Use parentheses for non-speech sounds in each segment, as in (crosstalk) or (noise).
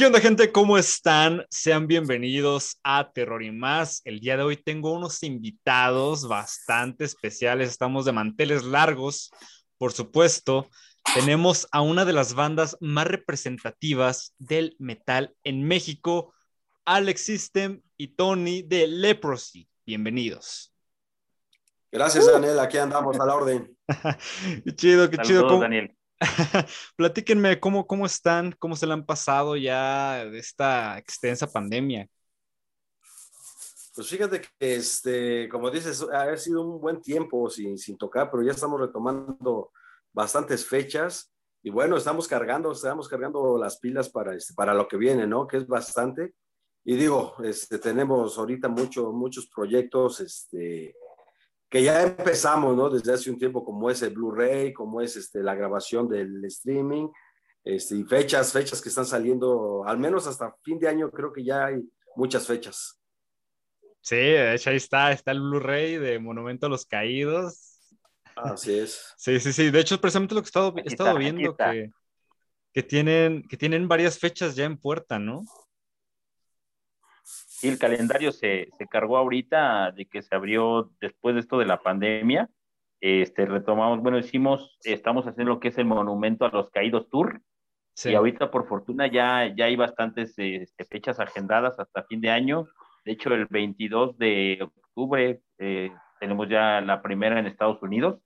¿Qué onda, gente? ¿Cómo están? Sean bienvenidos a Terror y más. El día de hoy tengo unos invitados bastante especiales. Estamos de manteles largos, por supuesto. Tenemos a una de las bandas más representativas del metal en México, Alex System y Tony de Leprosy. Bienvenidos. Gracias, Daniel. Aquí andamos a la orden. (laughs) qué chido, qué chido. ¿Cómo... Daniel. (laughs) Platíquenme cómo, cómo están, cómo se le han pasado ya de esta extensa pandemia. Pues fíjate que, este, como dices, ha sido un buen tiempo sin, sin tocar, pero ya estamos retomando bastantes fechas y bueno, estamos cargando, estamos cargando las pilas para, este, para lo que viene, ¿no? Que es bastante. Y digo, este, tenemos ahorita mucho, muchos proyectos, este, que ya empezamos, ¿no? Desde hace un tiempo, como es el Blu-ray, como es este, la grabación del streaming, este, y fechas, fechas que están saliendo, al menos hasta fin de año, creo que ya hay muchas fechas. Sí, de hecho ahí está, está el Blu-ray de Monumento a los Caídos. Así es. Sí, sí, sí. De hecho, es precisamente lo que he estado, he estado viendo, que, que, tienen, que tienen varias fechas ya en puerta, ¿no? Sí, el calendario se, se, cargó ahorita de que se abrió después de esto de la pandemia. Este, retomamos, bueno, hicimos, estamos haciendo lo que es el Monumento a los Caídos Tour. Sí. Y ahorita, por fortuna, ya, ya hay bastantes este, fechas agendadas hasta fin de año. De hecho, el 22 de octubre eh, tenemos ya la primera en Estados Unidos,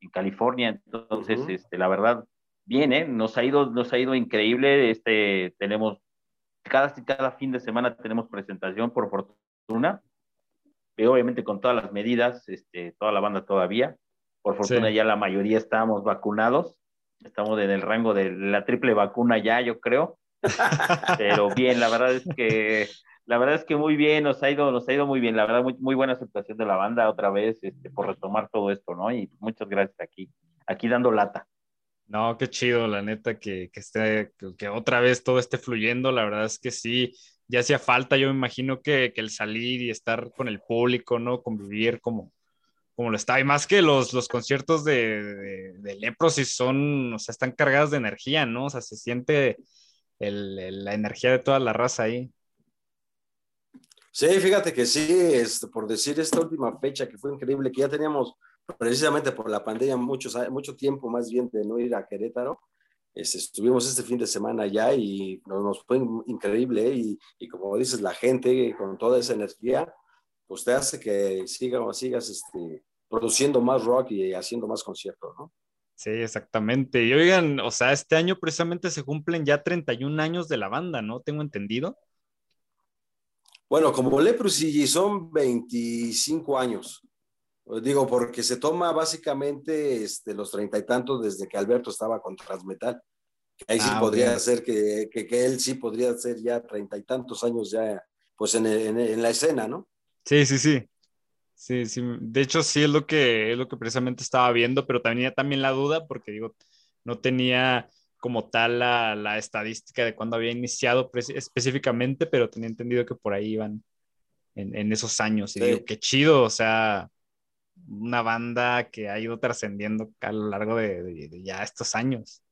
en California. Entonces, uh -huh. este, la verdad, bien, ¿eh? Nos ha ido, nos ha ido increíble. Este, tenemos cada, cada fin de semana tenemos presentación por fortuna, y obviamente con todas las medidas, este, toda la banda todavía. Por fortuna sí. ya la mayoría estamos vacunados, estamos en el rango de la triple vacuna ya, yo creo. (laughs) Pero bien, la verdad es que la verdad es que muy bien, nos ha ido, nos ha ido muy bien, la verdad, muy, muy buena aceptación de la banda otra vez, este, por retomar todo esto, ¿no? Y muchas gracias aquí, aquí dando lata. No, qué chido, la neta, que, que, esté, que otra vez todo esté fluyendo. La verdad es que sí, ya hacía falta. Yo me imagino que, que el salir y estar con el público, ¿no? Convivir como, como lo está. Y más que los, los conciertos de, de, de Leprosis son, o sea, están cargados de energía, ¿no? O sea, se siente el, la energía de toda la raza ahí. Sí, fíjate que sí, este, por decir esta última fecha que fue increíble, que ya teníamos precisamente por la pandemia muchos, mucho tiempo más bien de no ir a Querétaro. Este, estuvimos este fin de semana allá y nos, nos fue increíble ¿eh? y, y, como dices, la gente con toda esa energía, pues te hace que siga, sigas este, produciendo más rock y haciendo más conciertos, ¿no? Sí, exactamente. Y oigan, o sea, este año precisamente se cumplen ya 31 años de la banda, ¿no? Tengo entendido. Bueno, como Leprosy son 25 años. Digo, porque se toma básicamente este, los treinta y tantos desde que Alberto estaba con Transmetal. Ahí sí ah, podría okay. ser que, que, que, él sí podría ser ya treinta y tantos años ya, pues en, en, en, la escena, ¿no? Sí, sí, sí. Sí, sí. De hecho, sí es lo que, es lo que precisamente estaba viendo, pero tenía también la duda porque, digo, no tenía como tal la, la estadística de cuándo había iniciado específicamente, pero tenía entendido que por ahí iban en, en esos años. Y sí. digo, qué chido, o sea, una banda que ha ido trascendiendo a lo largo de, de, de, ya estos años.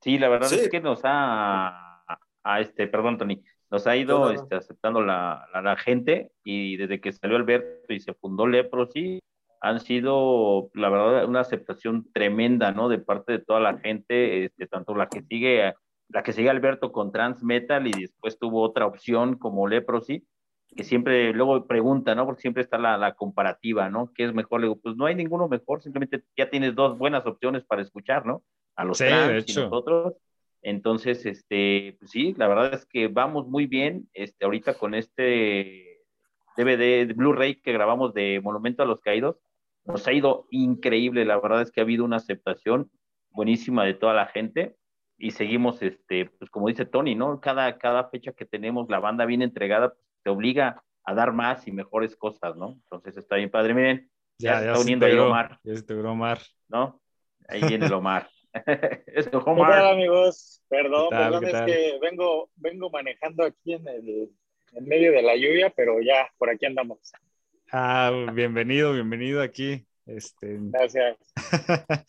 Sí, la verdad sí. es que nos ha, a este, perdón, Tony, nos ha ido este, aceptando la, la, la, gente y desde que salió Alberto y se fundó Leprosy, han sido, la verdad, una aceptación tremenda, ¿no? De parte de toda la gente, este, tanto la que sigue, la que sigue Alberto con Trans Metal y después tuvo otra opción como Leprosy, que siempre luego pregunta, ¿no? Porque siempre está la, la, comparativa, ¿no? ¿Qué es mejor? Le digo, pues no hay ninguno mejor, simplemente ya tienes dos buenas opciones para escuchar, ¿no? A los sí, trans y nosotros. Entonces, este, pues sí, la verdad es que vamos muy bien, este, ahorita con este DVD, Blu-ray que grabamos de Monumento a los Caídos, nos ha ido increíble, la verdad es que ha habido una aceptación buenísima de toda la gente y seguimos, este, pues como dice Tony, ¿no? Cada, cada fecha que tenemos, la banda bien entregada, pues, te obliga a dar más y mejores cosas, ¿no? Entonces está bien padre. Miren, ya, ya se está uniendo ahí Omar. Ya se Omar. ¿No? Ahí viene el Omar. (laughs) es el Omar. ¿Qué tal, amigos? Perdón, tal, perdón, es que vengo, vengo manejando aquí en, el, en medio de la lluvia, pero ya por aquí andamos. Ah, bienvenido, bienvenido aquí. Este... Gracias. (laughs)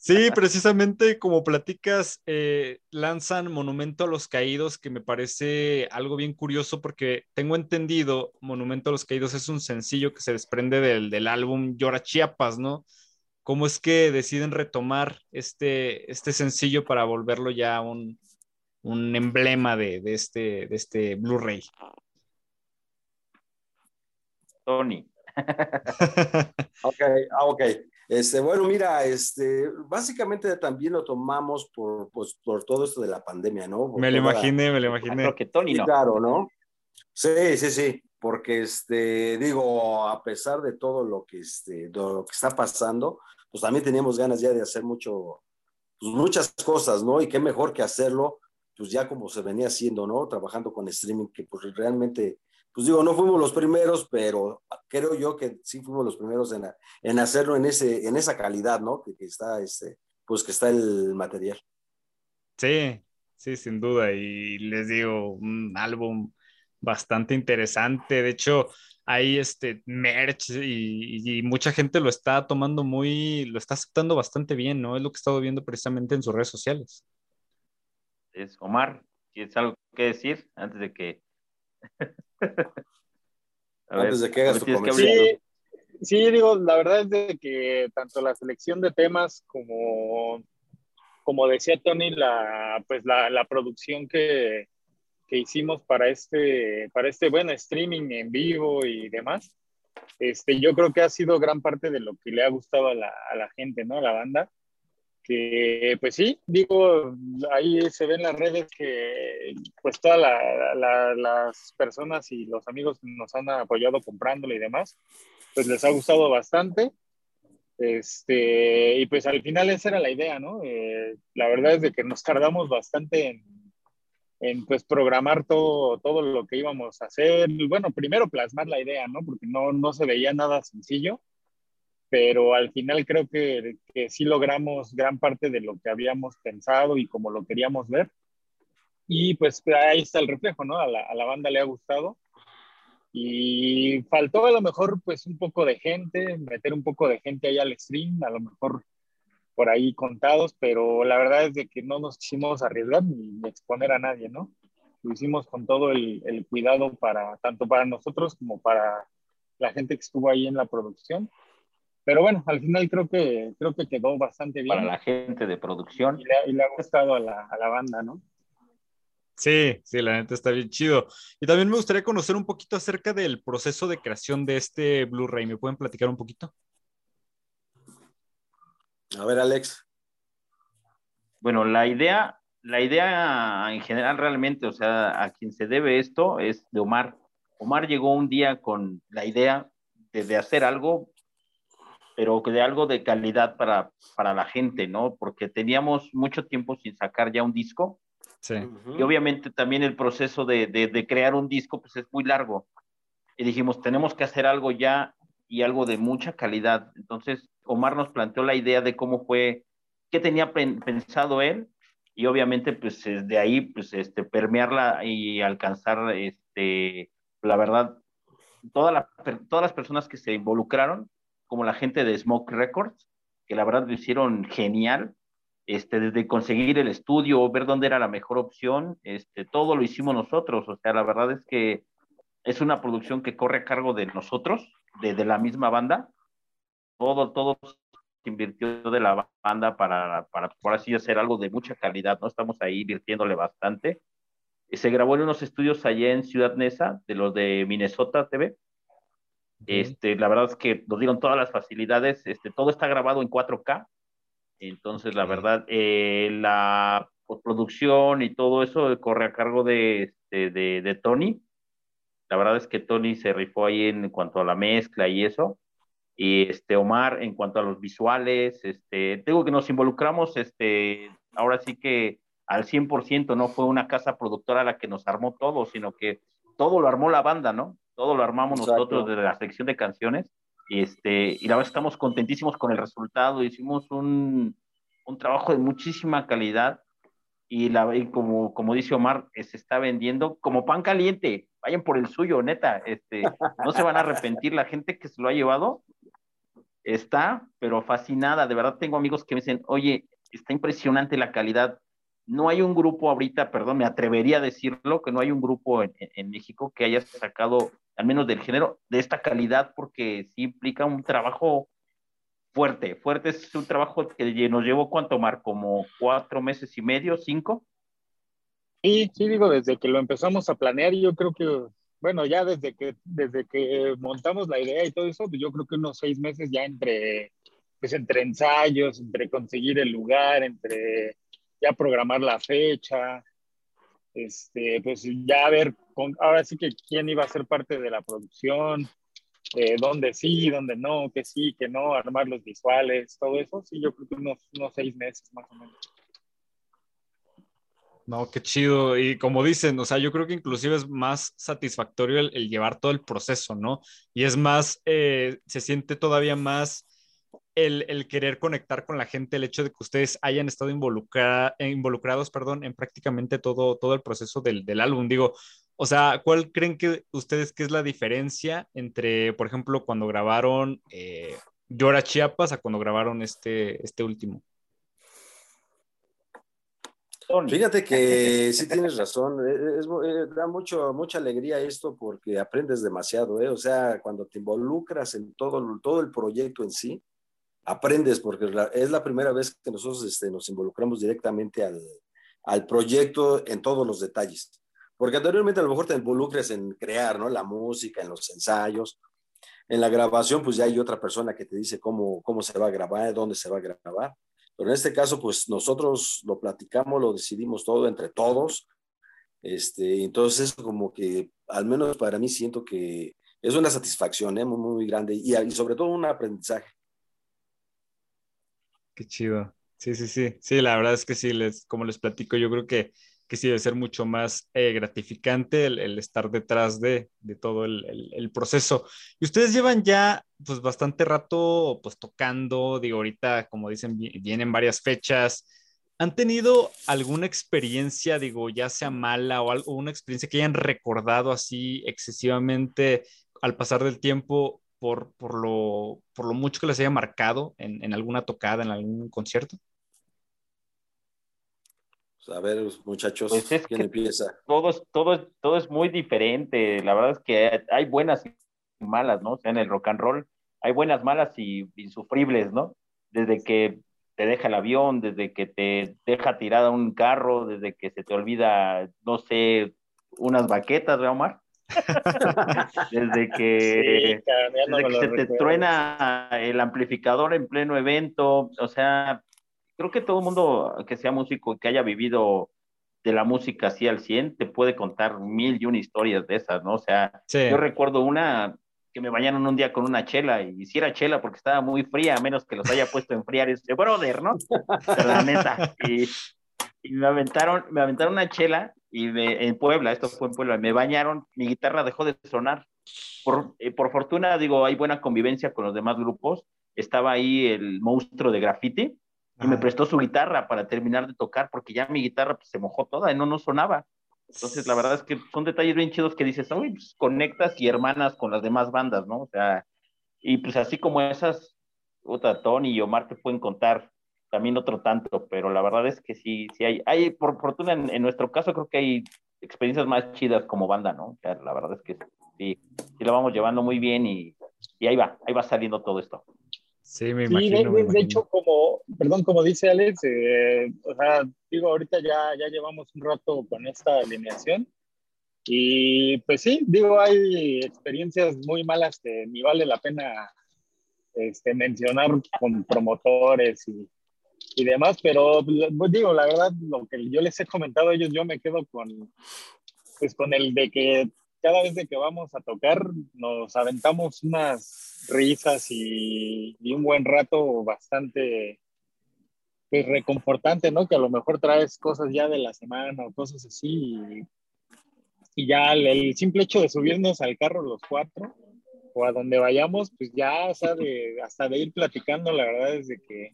Sí, precisamente como platicas, eh, lanzan Monumento a los Caídos, que me parece algo bien curioso porque tengo entendido, Monumento a los Caídos es un sencillo que se desprende del, del álbum Llora Chiapas, ¿no? ¿Cómo es que deciden retomar este, este sencillo para volverlo ya un, un emblema de, de este, de este Blu-ray? Tony. (laughs) ok, ah, ok. Este, bueno, mira, este, básicamente también lo tomamos por, pues, por todo esto de la pandemia, ¿no? me lo imaginé, me lo imaginé. Creo que Tony no. Claro, ¿no? Sí, sí, sí, porque este, digo, a pesar de todo lo que, este, lo que está pasando, pues también teníamos ganas ya de hacer mucho, pues muchas cosas, ¿no? Y qué mejor que hacerlo, pues ya como se venía haciendo, ¿no? Trabajando con streaming, que pues realmente pues digo, no fuimos los primeros, pero creo yo que sí fuimos los primeros en, en hacerlo en, ese, en esa calidad, ¿no? Que, está, este, pues que está el material. Sí, sí, sin duda. Y les digo, un álbum bastante interesante. De hecho, hay este merch y, y, mucha gente lo está tomando muy, lo está aceptando bastante bien, ¿no? Es lo que he estado viendo precisamente en sus redes sociales. Es Omar, ¿tienes algo que decir antes de que Antes de que hagas tu sí, sí, digo, la verdad es de que tanto la selección de temas como, como decía Tony, la, pues la, la producción que, que, hicimos para este, para este buen streaming en vivo y demás, este, yo creo que ha sido gran parte de lo que le ha gustado a la, a la gente, ¿no? A la banda que pues sí, digo, ahí se ven las redes que pues todas las personas y los amigos nos han apoyado comprándole y demás, pues les ha gustado bastante. Este, y pues al final esa era la idea, ¿no? Eh, la verdad es de que nos tardamos bastante en, en, pues programar todo, todo lo que íbamos a hacer. Bueno, primero plasmar la idea, ¿no? Porque no, no se veía nada sencillo pero al final creo que, que, sí logramos gran parte de lo que habíamos pensado y como lo queríamos ver. Y pues ahí está el reflejo, ¿no? A la, a la, banda le ha gustado. Y faltó a lo mejor pues un poco de gente, meter un poco de gente ahí al stream, a lo mejor por ahí contados, pero la verdad es de que no nos quisimos arriesgar ni exponer a nadie, ¿no? Lo hicimos con todo el, el cuidado para, tanto para nosotros como para la gente que estuvo ahí en la producción pero bueno, al final creo que, creo que quedó bastante bien. Para la gente de producción. Y le, ha gustado a la, a la, banda, ¿no? Sí, sí, la neta está bien chido. Y también me gustaría conocer un poquito acerca del proceso de creación de este Blu-ray. ¿Me pueden platicar un poquito? A ver, Alex. Bueno, la idea, la idea en general realmente, o sea, a quien se debe esto es de Omar. Omar llegó un día con la idea de, de hacer algo pero de algo de calidad para, para la gente, ¿no? Porque teníamos mucho tiempo sin sacar ya un disco. Sí. Y obviamente también el proceso de, de, crear un disco, pues es muy largo. Y dijimos, tenemos que hacer algo ya y algo de mucha calidad. Entonces, Omar nos planteó la idea de cómo fue, qué tenía pensado él, y obviamente, pues de ahí, pues, este, permearla y alcanzar, este, la verdad, toda la, todas las personas que se involucraron, como la gente de Smoke Records, que la verdad lo hicieron genial, este, desde conseguir el estudio, ver dónde era la mejor opción, este, todo lo hicimos nosotros, o sea, la verdad es que es una producción que corre a cargo de nosotros, de, de la misma banda, todo, todo se invirtió de la banda para, para, por así hacer algo de mucha calidad, ¿no? Estamos ahí invirtiéndole bastante. Se grabó en unos estudios allá en Ciudad Neza, de los de Minnesota TV, este, la verdad es que nos dieron todas las facilidades, este, todo está grabado en 4K, entonces la verdad, eh, la postproducción y todo eso corre a cargo de, este, de, de, Tony. La verdad es que Tony se rifó ahí en cuanto a la mezcla y eso. Y este Omar en cuanto a los visuales, este, tengo que nos involucramos, este, ahora sí que al 100%, no fue una casa productora la que nos armó todo, sino que todo lo armó la banda, ¿no? Todo lo armamos nosotros desde la sección de canciones. Y, este, y la verdad estamos contentísimos con el resultado. Hicimos un, un trabajo de muchísima calidad y, la, y como, como dice Omar, eh, se está vendiendo como pan caliente. Vayan por el suyo, neta. Este, no se van a arrepentir la gente que se lo ha llevado. está, pero fascinada. De verdad tengo amigos que me dicen, oye, está impresionante la calidad. No hay un grupo ahorita, perdón, me atrevería a decirlo, que no hay un grupo en, en México que haya sacado, al menos del género, de esta calidad, porque sí implica un trabajo fuerte. Fuerte es un trabajo que nos llevó, ¿cuánto, Mar? Como cuatro meses y medio, cinco. Sí, sí, digo, desde que lo empezamos a planear, yo creo que, bueno, ya desde que, desde que montamos la idea y todo eso, pues yo creo que unos seis meses ya entre, pues entre ensayos, entre conseguir el lugar, entre ya programar la fecha, este, pues ya ver, con, ahora sí que quién iba a ser parte de la producción, eh, dónde sí, dónde no, que sí, que no, armar los visuales, todo eso, sí, yo creo que unos, unos seis meses más o menos. No, qué chido. Y como dicen, o sea, yo creo que inclusive es más satisfactorio el, llevar todo el proceso, ¿no? Y es más, eh, se siente todavía más el, el, querer conectar con la gente, el hecho de que ustedes hayan estado involucrados, perdón, en prácticamente todo, todo el proceso del, del álbum. Digo, o sea, ¿cuál creen que ustedes que es la diferencia entre, por ejemplo, cuando grabaron eh, Llora Chiapas a cuando grabaron este, este último? Fíjate que sí tienes razón, e, e, eh, da mucho, mucha alegría esto porque aprendes demasiado, ¿eh? o sea, cuando te involucras en todo, todo el proyecto en sí, aprendes porque es la primera vez que nosotros este, nos involucramos directamente al, al, proyecto en todos los detalles, porque anteriormente a lo mejor te involucras en crear, ¿no? La música, en los ensayos, en la grabación, pues ya hay otra persona que te dice cómo, cómo se va a grabar, dónde se va a grabar pero en este caso, pues nosotros lo platicamos, lo decidimos todo entre todos. Este, entonces, como que al menos para mí siento que es una satisfacción ¿eh? muy, muy grande y, y sobre todo un aprendizaje. Qué chido. Sí, sí, sí. Sí, la verdad es que sí, les, como les platico, yo creo que que sí debe ser mucho más eh, gratificante el, estar detrás de, todo el, proceso. Y ustedes llevan ya pues bastante rato pues tocando, digo, ahorita como dicen, vienen varias fechas. ¿Han tenido alguna experiencia, digo, ya sea mala o algo, una experiencia que hayan recordado así excesivamente al pasar del tiempo por, por, lo, por lo mucho que les haya marcado en, en alguna tocada, en algún concierto? A ver, muchachos, pues ¿quién empieza? Todo es, todo, todo es muy diferente. La verdad es que hay buenas y malas, ¿no? O sea, en el rock and roll hay buenas, malas y insufribles, ¿no? Desde que te deja el avión, desde que te deja tirada un carro, desde que se te olvida, no sé, unas baquetas, ¿verdad, Omar? (laughs) desde que, desde que se te truena el amplificador en pleno evento, o sea, creo que todo el mundo que sea músico, que haya vivido de la música así al 100, te puede contar mil y una historias de esas, ¿no? O sea, yo recuerdo una que me bañaron un día con una chela y hiciera chela porque estaba muy fría, a menos que los haya puesto a enfriar, ese brother, ¿no? la neta. Y, me aventaron, me aventaron una chela y en Puebla, esto fue en Puebla, me bañaron, mi guitarra dejó de sonar. Por, eh, por fortuna, digo, hay buena convivencia con los demás grupos. Estaba ahí el monstruo de graffiti, y me prestó su guitarra para terminar de tocar, porque ya mi guitarra pues, se mojó toda y no, no sonaba. Entonces, la verdad es que son detalles bien chidos que dices, oye, pues conectas y hermanas con las demás bandas, ¿no? O sea, y pues así como esas, otra Tony y Omar te pueden contar también otro tanto, pero la verdad es que sí, sí hay, hay por fortuna en, nuestro caso creo que hay experiencias más chidas como banda, ¿no? O sea, la verdad es que sí, sí lo vamos llevando muy bien y, y ahí va, ahí va saliendo todo esto. Sí, me imagino. de, hecho, como, perdón, como dice Alex, eh, o sea, digo, ahorita ya, ya llevamos un rato con esta alineación. Y pues sí, digo, hay experiencias muy malas que ni vale la pena este, mencionar con promotores y, y demás, pero pues, digo, la verdad, lo que yo les he comentado a ellos, yo me quedo con, pues, con el de que cada vez de que vamos a tocar nos aventamos unas risas y, un buen rato bastante pues, reconfortante, ¿no? Que a lo mejor traes cosas ya de la semana o cosas así y, ya el, simple hecho de subirnos al carro los cuatro o a donde vayamos, pues ya, o sea, hasta de ir platicando, la verdad es de que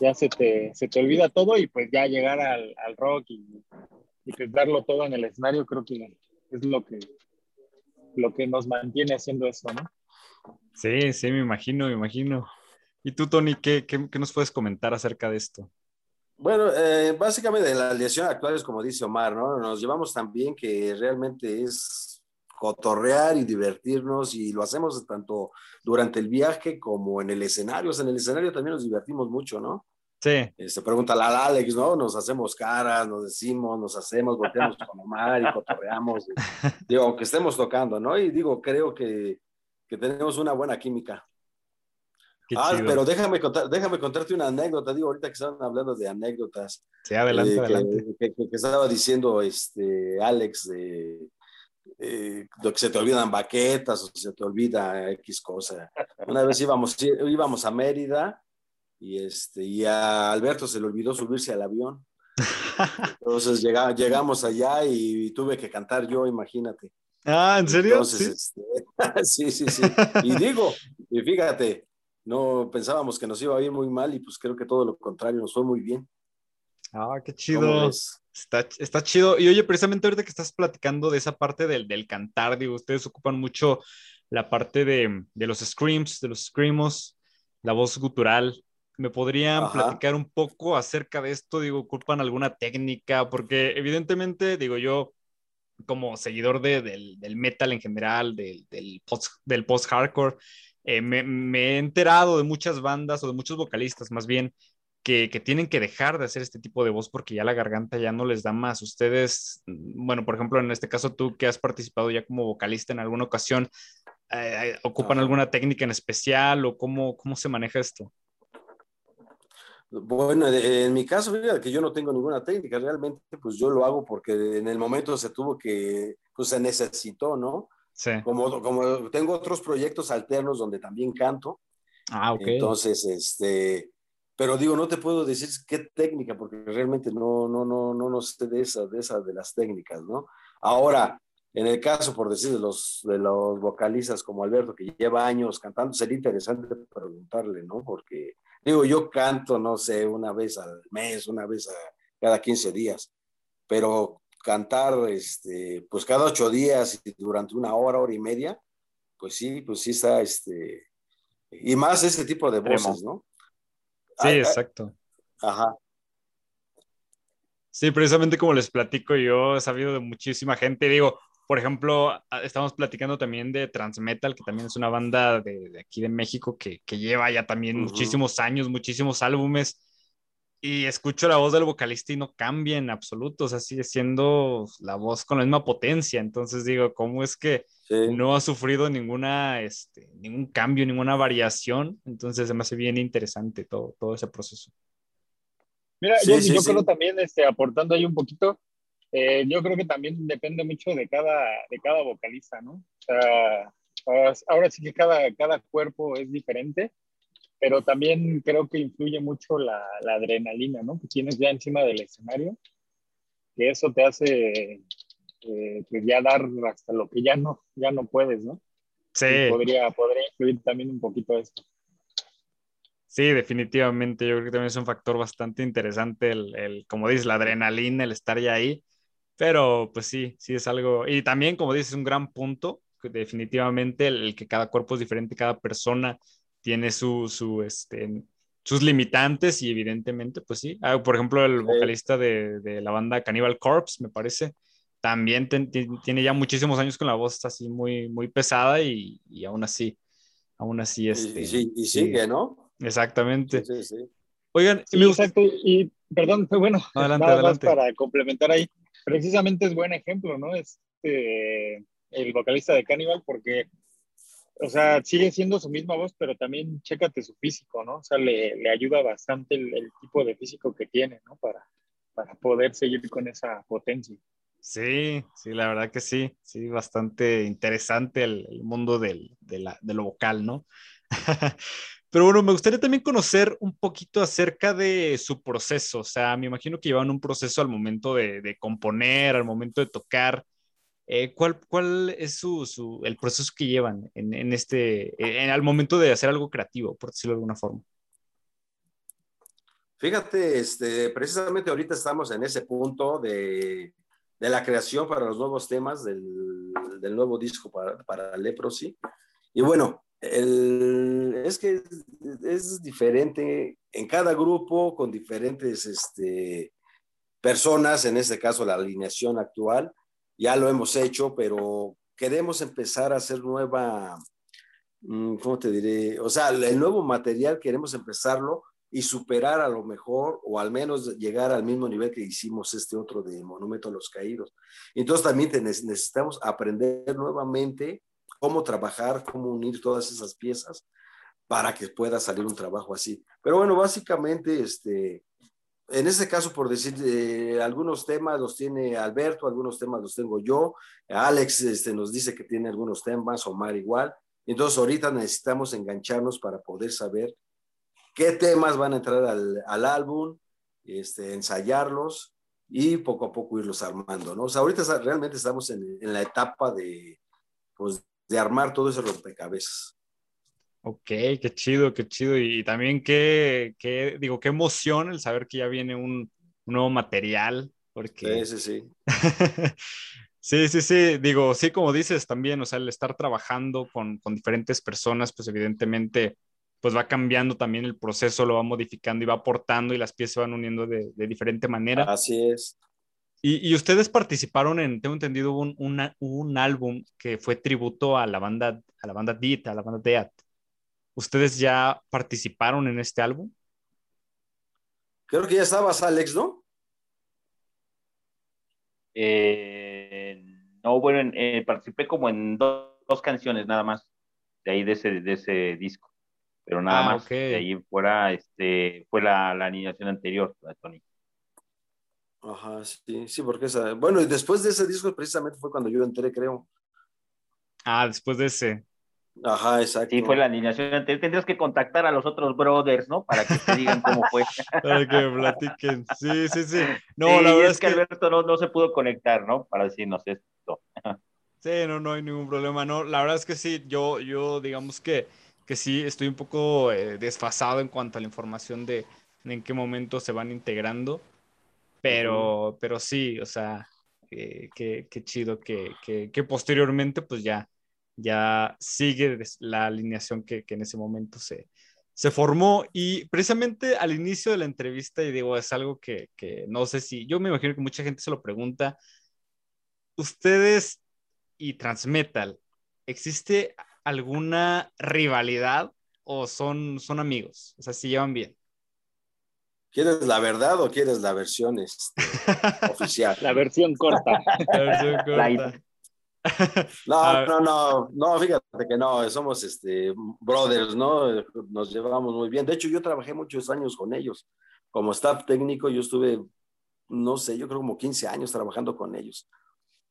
ya se te, se te olvida todo y pues ya llegar al, rock y, y pues darlo todo en el escenario, creo que es lo que, lo que nos mantiene haciendo eso, ¿no? Sí, sí, me imagino, me imagino. ¿Y tú, Tony, qué, qué, qué nos puedes comentar acerca de esto? Bueno, eh, básicamente la alineación actual es como dice Omar, ¿no? Nos llevamos tan bien que realmente es cotorrear y divertirnos y lo hacemos tanto durante el viaje como en el escenario. O sea, en el escenario también nos divertimos mucho, ¿no? Sí. Se este, pregunta a Alex, ¿no? Nos hacemos caras, nos decimos, nos hacemos, volteamos con Omar y cotorreamos. (laughs) digo, aunque estemos tocando, ¿no? Y digo, creo que, que tenemos una buena química ah, pero déjame, contar, déjame contarte una anécdota. Digo, ahorita que estaban hablando de anécdotas. Sí, adelante, eh, adelante. Que, estaba diciendo este, Alex de, eh, que se te olvidan baquetas o se te olvida X cosa. Una vez íbamos, íbamos a Mérida y, este, y a Alberto se le olvidó subirse al avión. (laughs) Entonces llegamos allá y tuve que cantar yo, imagínate. Ah, ¿en serio? Entonces, este, (laughs) sí, sí, sí. Y digo, y fíjate, no pensábamos que nos iba a ir muy mal y pues creo que todo lo contrario, nos fue muy bien. Ah, qué chido. Está, está, chido. Y oye, precisamente ahorita que estás platicando de esa parte del, del cantar, digo, ustedes ocupan mucho la parte de, de los screams, de los screamos, la voz gutural. ¿Me podrían platicar un poco acerca de esto? Digo, ¿ocupan alguna técnica? Porque evidentemente, digo yo, como seguidor de, del, del, metal en general, del, del post-hardcore, post hardcore eh, me, he enterado de muchas bandas o de muchos vocalistas más bien que, que, tienen que dejar de hacer este tipo de voz porque ya la garganta ya no les da más. Ustedes, mm, bueno, por ejemplo, en este caso tú que has participado ya como vocalista en alguna ocasión, eh, eh, ¿ocupan alguna técnica en especial o cómo, cómo se maneja esto? Bueno, en mi caso, que yo no tengo ninguna técnica, realmente pues yo lo hago porque en el momento se tuvo que, pues se necesitó, ¿no? Como, como tengo otros proyectos alternos donde también canto. Ah, ok. Entonces, este, pero digo, no te puedo decir qué técnica, porque realmente no, no, no, no, no sé de esa, de esa, de las técnicas, ¿no? Ahora, en el caso, por decir, de los, de los vocalistas como Alberto, que lleva años cantando, sería interesante preguntarle, ¿no? Porque, digo, yo canto, no sé, una vez al mes, una vez a cada 15 días, pero cantar este, pues cada ocho días y durante una hora, hora y media, pues sí, pues sí está, este, y más ese tipo de voces, ¿no? Sí, exacto. Ajá. Sí, precisamente como les platico, yo he sabido de muchísima gente, digo, por ejemplo, estamos platicando también de Transmetal, que también es una banda de, aquí de México que, que lleva ya también muchísimos años, muchísimos álbumes y escucho la voz del vocalista y no cambia en absoluto, o sea, sigue siendo la voz con la misma potencia. Entonces digo, ¿cómo es que no ha sufrido ninguna, este, ningún cambio, ninguna variación? Entonces se me hace bien interesante todo, todo ese proceso. Mira, yo, creo también, este, aportando ahí un poquito, eh, yo creo que también depende mucho de cada, de cada vocalista, ¿no? O sea, ahora sí que cada, cada cuerpo es diferente pero también creo que influye mucho la, la, adrenalina, ¿no? Que tienes ya encima del escenario, que eso te hace eh, pues ya dar hasta lo que ya no, ya no puedes, ¿no? Sí. podría, podría influir también un poquito esto. Sí, definitivamente. Yo creo que también es un factor bastante interesante el, el, como dices, la adrenalina, el estar ya ahí. Pero pues sí, sí es algo. Y también, como dices, un gran punto, definitivamente el, el que cada cuerpo es diferente, cada persona tiene su, su, este, sus limitantes y evidentemente, pues sí. Ah, por ejemplo, el vocalista de, de, la banda Cannibal Corpse, me parece, también tiene ya muchísimos años con la voz así muy, muy pesada y, y aún así, aún así, este, y, sigue, ¿no? Exactamente. Sí, sí, Oigan, exacto, y perdón, bueno, (laughs) adelante, nada más para complementar ahí, precisamente es buen ejemplo, ¿no? Este, el vocalista de Cannibal, porque o sea, sigue siendo su misma voz, pero también chécate su físico, ¿no? O sea, le, ayuda bastante el, tipo de físico que tiene, ¿no? Para, para poder seguir con esa potencia. Sí, sí, la verdad que sí, sí, bastante interesante el, mundo del, de, de, lo vocal, ¿no? (laughs) Pero bueno, me gustaría también conocer un poquito acerca de su proceso, o sea, me imagino que llevan un proceso al momento de, de componer, al momento de tocar, eh, ¿cuál, ¿Cuál es su, su, el proceso que llevan en, en este, en, al momento de hacer algo creativo, por decirlo de alguna forma? Fíjate, este, precisamente ahorita estamos en ese punto de, de la creación para los nuevos temas del, del nuevo disco para, para Leprosy. Y bueno, es que es, diferente en cada grupo con diferentes este, personas, en este caso la alineación actual, ya lo hemos hecho, pero queremos empezar a hacer nueva, mm, ¿cómo te diré? O sea, el nuevo material queremos empezarlo y superar a lo mejor o al menos llegar al mismo nivel que hicimos este otro de Monumento a los Caídos. Entonces también necesitamos aprender nuevamente cómo trabajar, cómo unir todas esas piezas para que pueda salir un trabajo así. Pero bueno, básicamente, este, en este caso, por decir, eh, algunos temas los tiene Alberto, algunos temas los tengo yo, Alex este, nos dice que tiene algunos temas, Omar igual. Entonces, ahorita necesitamos engancharnos para poder saber qué temas van a entrar al, al álbum, este, ensayarlos y poco a poco irlos armando, ¿no? O sea, ahorita realmente estamos en, en la etapa de, pues, de armar todo ese rompecabezas. Ok, qué chido, qué chido. Y también qué, qué digo, qué emoción el saber que ya viene un, nuevo material. Porque... Sí, sí, sí. (laughs) sí, sí, sí. Digo, sí, como dices también, o sea, el estar trabajando con, con diferentes personas, pues evidentemente, pues va cambiando también el proceso, lo va modificando y va aportando y las piezas se van uniendo de, de diferente manera. Así es. Y, ustedes participaron en, tengo entendido, un, un álbum que fue tributo a la banda, a la banda Deat, a la banda Deat. ¿Ustedes ya participaron en este álbum? Creo que ya estabas, Alex, ¿no? Eh, no, bueno, eh, participé como en dos, canciones nada más de ahí de ese, de ese disco, pero nada ah, más de ahí fuera, este, fue la, la animación anterior, de Tony. Ajá, sí, sí, porque esa, bueno, y después de ese disco precisamente fue cuando yo entré, creo. Ah, después de ese. Ajá, exacto. Sí, fue la alineación anterior. Tendrías que contactar a los otros brothers, ¿no? Para que te digan cómo fue. (laughs) Para que platiquen. Sí, sí, sí. No, la verdad es, que, Alberto no, no, se pudo conectar, ¿no? Para decirnos esto. Sí, no, no hay ningún problema. No, la verdad es que sí, yo, yo digamos que, que sí, estoy un poco eh, desfasado en cuanto a la información de en qué momento se van integrando. Pero, pero sí, o sea, qué, chido que, que, posteriormente pues ya, ya sigue la alineación que, en ese momento se, se formó y precisamente al inicio de la entrevista, y digo, es algo que, que, no sé si, yo me imagino que mucha gente se lo pregunta, ustedes y Transmetal, ¿existe alguna rivalidad o son, son amigos? O sea, si llevan bien. ¿Quieres la verdad o quieres la versión este, (laughs) oficial? La versión corta. (laughs) La versión corta. (laughs) No, no, no, no, fíjate que no, somos este, brothers, ¿no? Nos llevamos muy bien. De hecho, yo trabajé muchos años con ellos. Como staff técnico, yo estuve, no sé, yo creo como 15 años trabajando con ellos.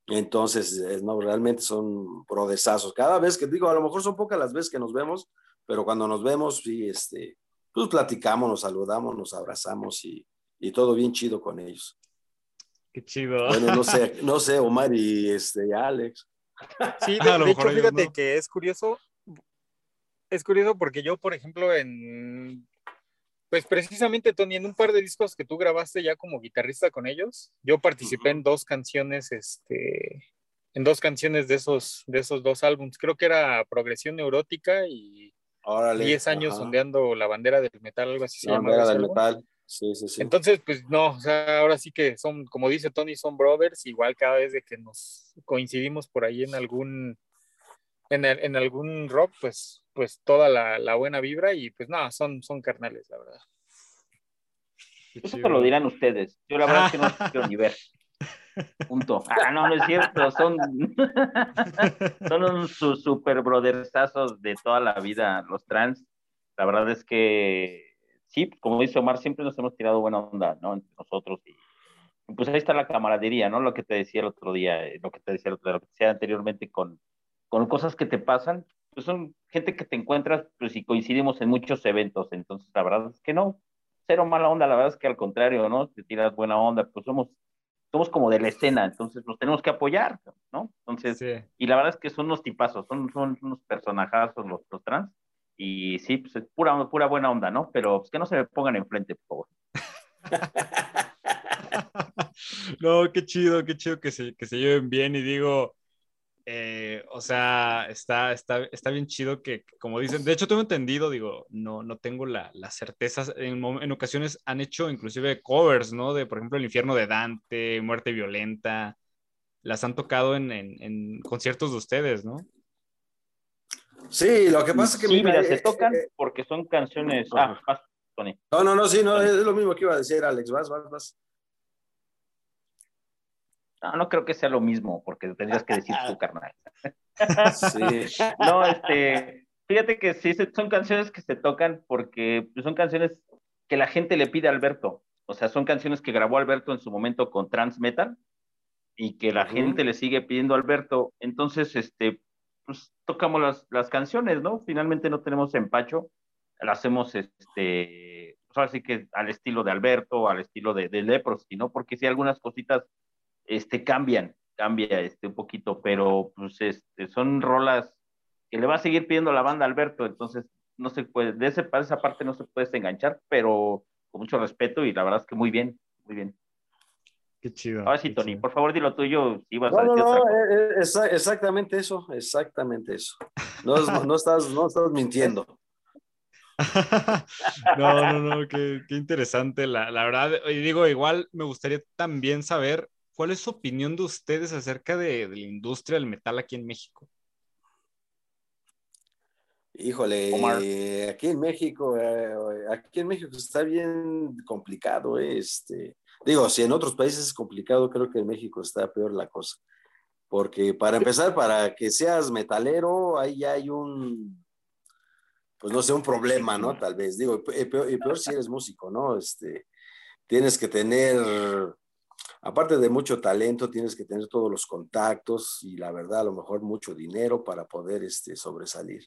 Entonces, eh, no, realmente son brothersazos. Cada vez que digo, a lo mejor son pocas las veces que nos vemos, pero cuando nos vemos, sí, este, pues platicamos, nos saludamos, nos abrazamos y, todo bien chido con ellos. Qué chido. Bueno, no sé, (laughs) no sé, Omar y este, Alex. Sí, de, hecho, fíjate que es curioso, es curioso porque yo, por ejemplo, en, pues precisamente, Tony, en un par de discos que tú grabaste ya como guitarrista con ellos, yo participé en dos canciones, este, en dos canciones de esos, de esos dos álbumes. Creo que era Progresión Neurótica y 10 años sondeando la bandera del metal, algo así. La bandera del metal. Sí, sí, sí. Entonces, pues no, o sea, ahora sí que son, como dice Tony, son brothers, igual cada vez de que nos coincidimos por ahí en algún, en, en algún rock, pues, pues toda la, la, buena vibra y pues nada, son, son carnales, la verdad. Eso lo dirán ustedes. Yo la verdad es que no quiero ni ver. (laughs) Punto. Ah, no, no es cierto. Son, (laughs) son un super brothersazos de toda la vida, los trans. La verdad es que sí, como dice Omar, siempre nos hemos tirado buena onda, ¿no? Entre nosotros. Y, pues ahí está la camaradería, ¿no? Lo que te decía el otro día, eh, lo que te decía, que te decía anteriormente con, con cosas que te pasan. Pues son gente que te encuentras, pues si coincidimos en muchos eventos. Entonces, la verdad es que no, cero mala onda, la verdad es que al contrario, ¿no? Te tiras buena onda, pues somos somos como de la escena, entonces nos tenemos que apoyar, ¿no? Entonces, y la verdad es que son unos tipazos, son, son unos personajazos los, los trans, y sí, pues es pura, pura buena onda, ¿no? Pero pues, que no se me pongan enfrente, por favor. (laughs) (laughs) no, qué chido, qué chido que se, que se lleven bien y digo, eh, o sea, está, está, está bien chido que, como dicen, de hecho tengo entendido, digo, no, no tengo la, la certeza, en, en, ocasiones han hecho inclusive covers, ¿no? De, por ejemplo, El infierno de Dante, Muerte Violenta, las han tocado en, en, en conciertos de ustedes, ¿no? Sí, lo que pasa es que... Sí, mira, se tocan porque son canciones... Ah, más, Tony. No, no, no, sí, no, es lo mismo que iba a decir Alex, vas, vas, vas. No, no creo que sea lo mismo, porque tendrías que decir tu (laughs) carnal. Sí. (laughs) no, este, fíjate que sí, son canciones que se tocan porque son canciones que la gente le pide a Alberto. O sea, son canciones que grabó Alberto en su momento con Trans Metal y que la gente le sigue pidiendo a Alberto. Entonces, este, pues tocamos las, las canciones, ¿no? Finalmente no tenemos empacho, las hacemos, este, pues ahora sí que al estilo de Alberto, al estilo de, de Leprosy, ¿no? Porque si algunas cositas este, cambian, cambia este, un poquito, pero pues este, son rolas que le va a seguir pidiendo la banda Alberto, entonces no se puede, de, ese, de esa parte no se puede enganchar, pero con mucho respeto y la verdad es que muy bien, muy bien. Qué chido. Ahora sí, Tony, por favor, dilo tuyo. Si vas no, a no, no, eh, eh, exactamente eso, exactamente eso. No, no, estás, no estás mintiendo. (laughs) no, no, no, qué, qué interesante. La, la, verdad, y digo, igual me gustaría también saber ¿Cuál es su opinión de ustedes acerca de, la industria del metal aquí en México? Híjole, aquí en México, eh, aquí en México está bien complicado, eh, este, digo, si en otros países es complicado, creo que en México está peor la cosa, porque para empezar, para que seas metalero, ahí ya hay un, pues no sé, un problema, ¿no? Tal vez, digo, y peor, y peor si eres músico, ¿no? Este, tienes que tener aparte de mucho talento, tienes que tener todos los contactos y la verdad, a lo mejor mucho dinero para poder este, sobresalir.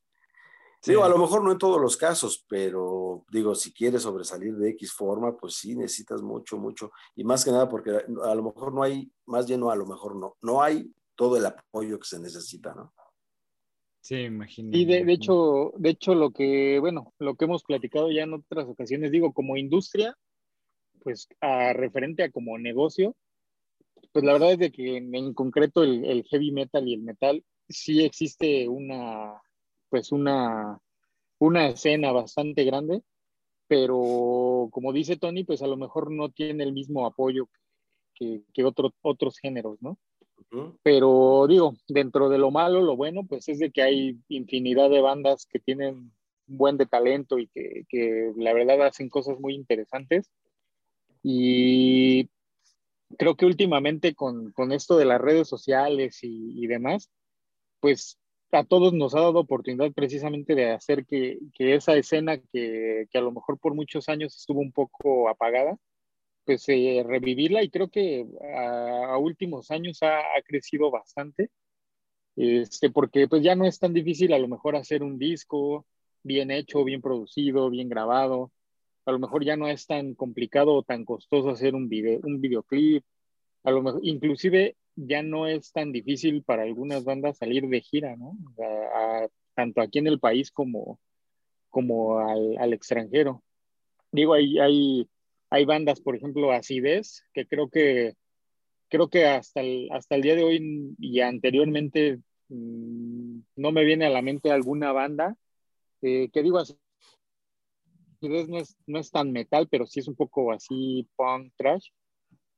Digo, a lo mejor no en todos los casos, pero digo, si quieres sobresalir de X forma, pues sí, necesitas mucho, mucho. Y más que nada porque a lo mejor no hay, más bien no, a lo mejor no, no hay todo el apoyo que se necesita, ¿no? Sí, imagino. Y de, de, hecho, de hecho, lo que, bueno, lo que hemos platicado ya en otras ocasiones, digo, como industria, pues a referente a como negocio, pues la verdad es de que en, concreto el, heavy metal y el metal sí existe una, pues una, una escena bastante grande, pero como dice Tony, pues a lo mejor no tiene el mismo apoyo que, que otros géneros, ¿no? Pero digo, dentro de lo malo, lo bueno, pues es de que hay infinidad de bandas que tienen buen de talento y que, que la verdad hacen cosas muy interesantes. Y creo que últimamente con, con esto de las redes sociales y, y, demás, pues a todos nos ha dado oportunidad precisamente de hacer que, que esa escena que, que, a lo mejor por muchos años estuvo un poco apagada, pues eh, revivirla y creo que a, a últimos años ha, ha, crecido bastante, este, porque pues ya no es tan difícil a lo mejor hacer un disco bien hecho, bien producido, bien grabado, a lo mejor ya no es tan complicado o tan costoso hacer un, video, un videoclip, a lo mejor, inclusive ya no es tan difícil para algunas bandas salir de gira, ¿no? tanto aquí en el país como, como al, al extranjero. Digo, hay, hay, hay bandas, por ejemplo, Acidez, que creo que creo que hasta el, hasta el día de hoy y anteriormente mmm, no me viene a la mente alguna banda eh, que digo no es, no es tan metal, pero sí es un poco así punk trash.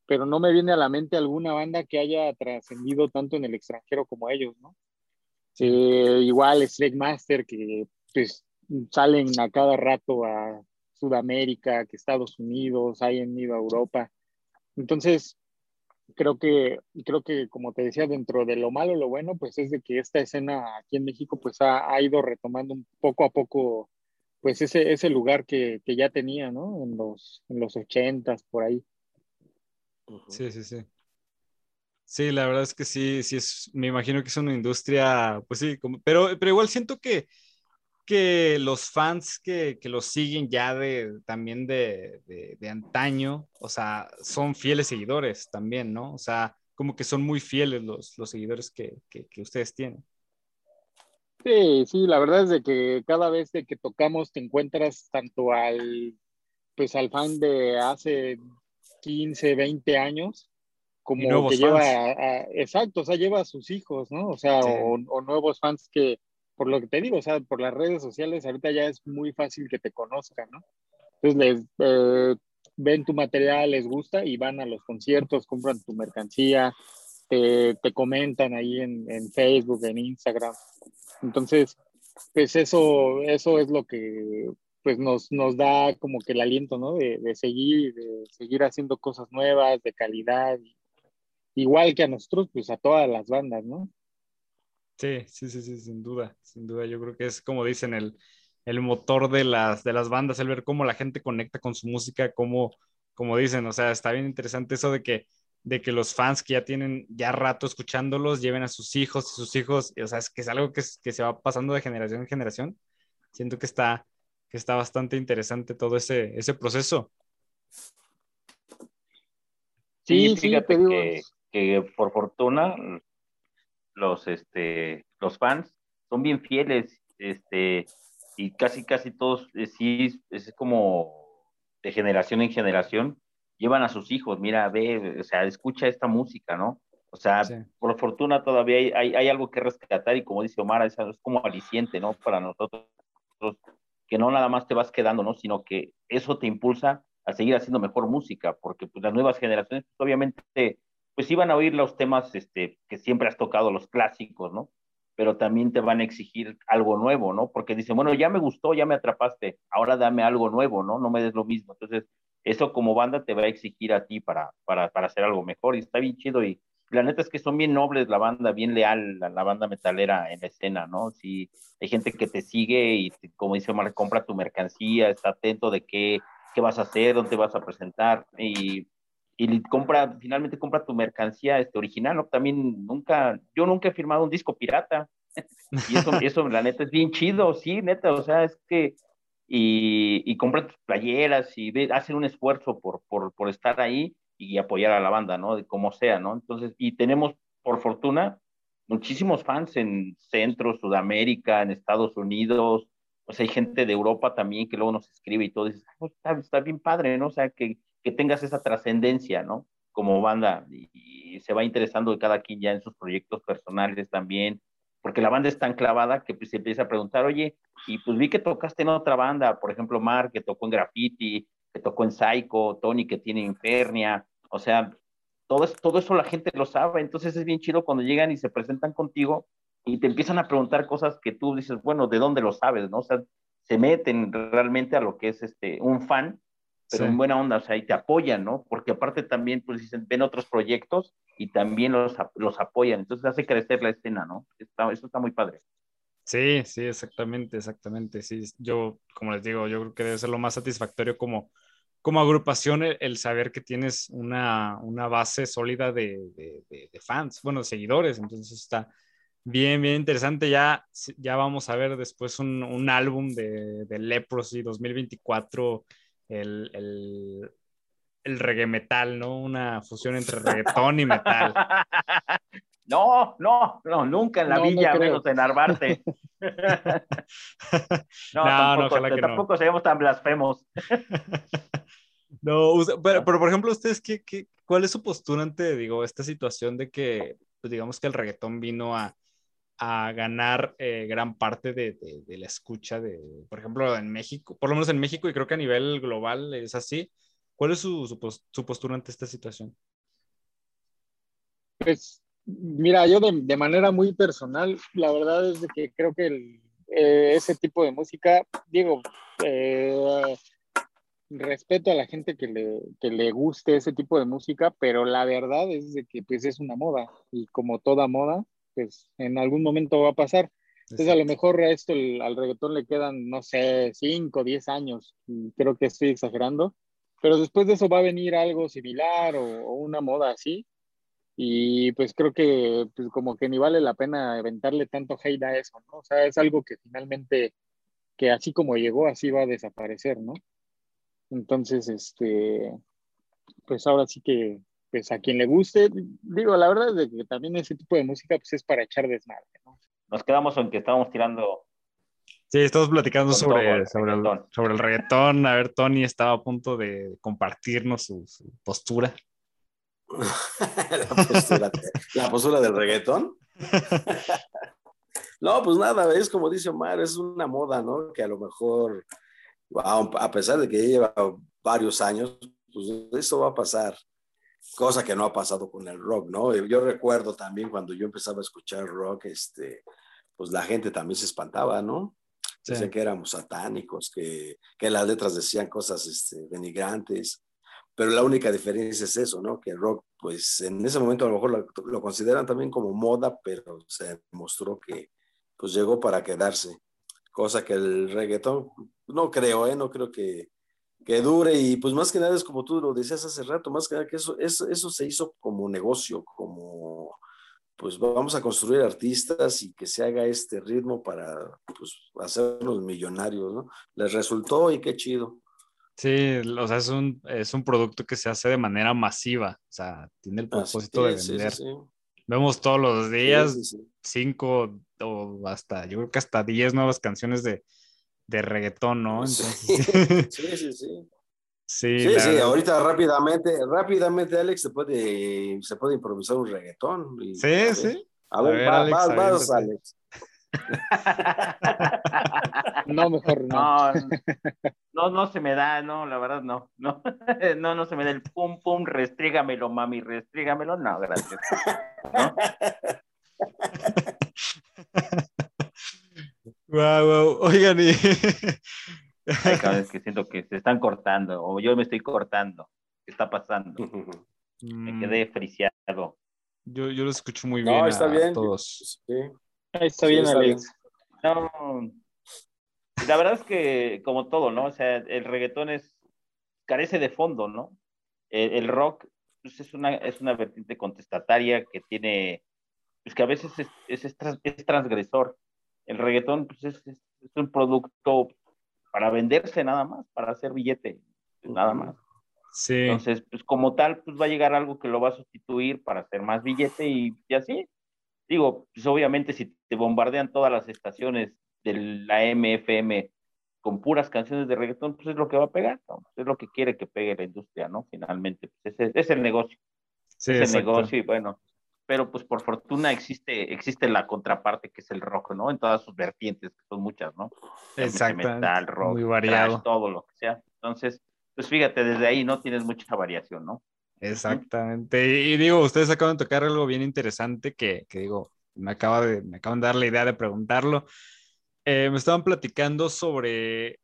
Pero no me viene a la mente alguna banda que haya trascendido tanto en el extranjero como ellos, ¿no? Eh, igual Snake Master, que pues salen a cada rato a Sudamérica, que Estados Unidos, hayan ido a Europa. Entonces, creo que, creo que, como te decía, dentro de lo malo, lo bueno, pues es de que esta escena aquí en México, pues ha, ha ido retomando un poco a poco pues ese, ese lugar que, que, ya tenía, ¿no? En los, en los ochentas, por ahí. Sí, sí, sí. Sí, la verdad es que sí, sí es, me imagino que es una industria, pues sí, como, pero, pero igual siento que, que los fans que, que los siguen ya de, también de, de, de, antaño, o sea, son fieles seguidores también, ¿no? O sea, como que son muy fieles los, los seguidores que, que, que ustedes tienen. Sí, sí, la verdad es de que cada vez de que tocamos te encuentras tanto al, pues al fan de hace 15, 20 años, como que lleva, exacto, o sea, lleva a sus hijos, ¿no? O sea, o, nuevos fans que, por lo que te digo, o sea, por las redes sociales ahorita ya es muy fácil que te conozcan, ¿no? Entonces les eh, ven tu material, les gusta y van a los conciertos, compran tu mercancía, te, te comentan ahí en, en, Facebook, en Instagram. Entonces, pues eso, eso es lo que pues nos, nos da como que el aliento, ¿no? De, de seguir, de seguir haciendo cosas nuevas, de calidad, igual que a nosotros, pues a todas las bandas, ¿no? Sí, sí, sí, sí, sin duda, sin duda. Yo creo que es como dicen el, el motor de las, de las bandas, el ver cómo la gente conecta con su música, cómo, como dicen, o sea, está bien interesante eso de que, de que los fans que ya tienen ya rato escuchándolos lleven a sus hijos, sus hijos, o sea, es que es algo que, que se va pasando de generación en generación. Siento que está, que está bastante interesante todo ese, ese proceso. Sí, fíjate que, que, por fortuna los, este, los fans son bien fieles, este, y casi, casi todos, eh, sí, es como de generación en generación, llevan a sus hijos, mira, ve, o sea, escucha esta música, ¿no? O sea, por fortuna todavía hay, hay, hay, algo que rescatar y como dice Omar, es, es, como aliciente, ¿no? Para nosotros, que no nada más te vas quedando, ¿no? Sino que eso te impulsa a seguir haciendo mejor música, porque pues, las nuevas generaciones, pues, obviamente, pues iban a oír los temas este, que siempre has tocado, los clásicos, ¿no? Pero también te van a exigir algo nuevo, ¿no? Porque dicen, bueno, ya me gustó, ya me atrapaste, ahora dame algo nuevo, ¿no? No me des lo mismo. Entonces, eso como banda te va a exigir a ti para, para, para hacer algo mejor y está bien chido y la neta es que son bien nobles la banda, bien leal la, banda metalera en la escena, ¿no? Si hay gente que te sigue y como dice Omar, compra tu mercancía, está atento de qué, qué vas a hacer, dónde vas a presentar y, y compra, finalmente compra tu mercancía este, original, ¿no? También nunca, yo nunca he firmado un disco pirata (laughs) y eso, eso la neta es bien chido, sí, neta, o sea, es que y, y compran tus playeras y ve, hacen un esfuerzo por, por, por estar ahí y apoyar a la banda, ¿no? De como sea, ¿no? Entonces, y tenemos, por fortuna, muchísimos fans en Centro, Sudamérica, en Estados Unidos, o sea, hay gente de Europa también que luego nos escribe y todo, y dices, pues, está, está, bien padre, ¿no? O sea, que, que tengas esa trascendencia, ¿no? Como banda, y, y, se va interesando cada quien ya en sus proyectos personales también, porque la banda es tan clavada que pues, se empieza a preguntar, oye, y pues vi que tocaste en otra banda, por ejemplo, Mark, que tocó en Graffiti, que tocó en Psycho, Tony, que tiene Infernia, o sea, todo, es, todo eso la gente lo sabe, entonces es bien chido cuando llegan y se presentan contigo y te empiezan a preguntar cosas que tú dices, bueno, ¿de dónde lo sabes? ¿no? O sea, se meten realmente a lo que es este, un fan, pero sí. en buena onda, o sea, y te apoyan, ¿no? Porque aparte también, pues dicen, ven otros proyectos y también los, los apoyan, entonces hace crecer la escena, ¿no? Está, eso está muy padre. Sí, sí, exactamente, exactamente. Sí, yo, como les digo, yo creo que debe ser lo más satisfactorio como, como agrupación el, el saber que tienes una, una base sólida de, de, de, de, fans, bueno, de seguidores. Entonces está bien, bien interesante. Ya, ya vamos a ver después un, un álbum de, de Leprosy 2024, el, el, el reggae metal, ¿no? Una fusión entre reggaetón y metal. (laughs) No, no, no, nunca en la no, villa, no menos en Arbarte. (laughs) (laughs) no, no, tampoco, no, tampoco seamos tan blasfemos. no, pero, pero, por ejemplo, ustedes, ¿qué, qué, cuál es su postura ante, digo, esta situación de que, pues digamos que el reggaetón vino a, a ganar eh, gran parte de, de, de, la escucha de, por ejemplo, en México, por lo menos en México y creo que a nivel global es así. ¿Cuál es su, su, su postura ante esta situación? Pues Mira, yo de, de, manera muy personal, la verdad es que creo que el, eh, ese tipo de música, digo, eh, respeto a la gente que le, que le guste ese tipo de música, pero la verdad es de que pues es una moda y como toda moda, pues en algún momento va a pasar. Entonces a lo mejor a esto el, al reggaetón le quedan, no sé, 5, 10 años, creo que estoy exagerando, pero después de eso va a venir algo similar o, o una moda así, y pues creo que pues como que ni vale la pena aventarle tanto hate a eso, ¿no? O sea, es algo que finalmente, que así como llegó, así va a desaparecer, ¿no? Entonces, este, pues ahora sí que, pues a quien le guste, digo, la verdad es que también ese tipo de música pues es para echar desmadre, ¿no? Nos quedamos en que estábamos tirando Sí, estamos platicando sobre, sobre, el, sobre el reggaetón. A ver, Tony estaba a punto de compartirnos su, su postura. (laughs) la, postura, del reggaetón. (laughs) no, pues nada, es como dice Omar, es una moda, ¿no? Que a lo mejor, a pesar de que lleva varios años, pues eso va a pasar. Cosa que no ha pasado con el rock, ¿no? Yo recuerdo también cuando yo empezaba a escuchar rock, este, pues la gente también se espantaba, ¿no? Decían que éramos satánicos, que, que, las letras decían cosas este, denigrantes, pero la única diferencia es eso, ¿no? Que el rock, pues en ese momento a lo mejor lo, consideran también como moda, pero se mostró que pues llegó para quedarse, cosa que el reggaetón, no creo, ¿eh? No creo que, que dure y pues más que nada es como tú lo decías hace rato, más que nada que eso, eso, eso se hizo como negocio, como pues vamos a construir artistas y que se haga este ritmo para pues, hacernos millonarios, ¿no? Les resultó y qué chido. Sí, o sea, es un, es un producto que se hace de manera masiva, o sea, tiene el propósito de vender. Vemos todos los días cinco o hasta, yo creo que hasta diez nuevas canciones de, de reggaetón, ¿no? (laughs) sí, sí, sí. Sí, sí, ahorita rápidamente, rápidamente Alex se puede, se puede improvisar un reggaetón. sí, sí. A ver, vas, Alex. no, mejor no. no. No, se me da, no, la verdad no. No, (laughs) no, no se me da el pum, pum, restrígamelo, mami, restrígamelo. No, gracias. ¿No? (laughs) Wow, wow. Oigan, y (laughs) cada vez que siento que se están cortando o yo me estoy cortando. ¿Qué está pasando? Me quedé mm. friciado. Yo, yo lo escucho muy bien. No, está bien. Todos. Sí. está bien, Alex. No, la verdad es que, como todo, ¿no? O sea, el reggaetón es, carece de fondo, ¿no? El, rock pues, es, una, es una vertiente contestataria que tiene, pues que a veces es, es, es transgresor. El reggaetón pues, es, es, un producto para venderse nada más, para hacer billete, nada más. Sí. Entonces, pues como tal, pues va a llegar algo que lo va a sustituir para hacer más billete y, así. Digo, pues obviamente si te bombardean todas las estaciones de la MFM con puras canciones de reggaetón, pues es lo que va a pegar, es lo que quiere que pegue la industria, ¿no? Finalmente, pues es, es el negocio. Sí, es el negocio y bueno, pero pues por fortuna existe, existe la contraparte que es el rock, ¿no? En todas sus vertientes, que son muchas, ¿no? Exacto. Metal, rock, muy variado. todo lo que sea. Entonces, pues fíjate, desde ahí no tienes mucha variación, ¿no? Exactamente. Y, digo, ustedes acaban de tocar algo bien interesante que, que digo, me, acaba de, me acaban de dar la idea de preguntarlo. Eh, me estaban platicando sobre,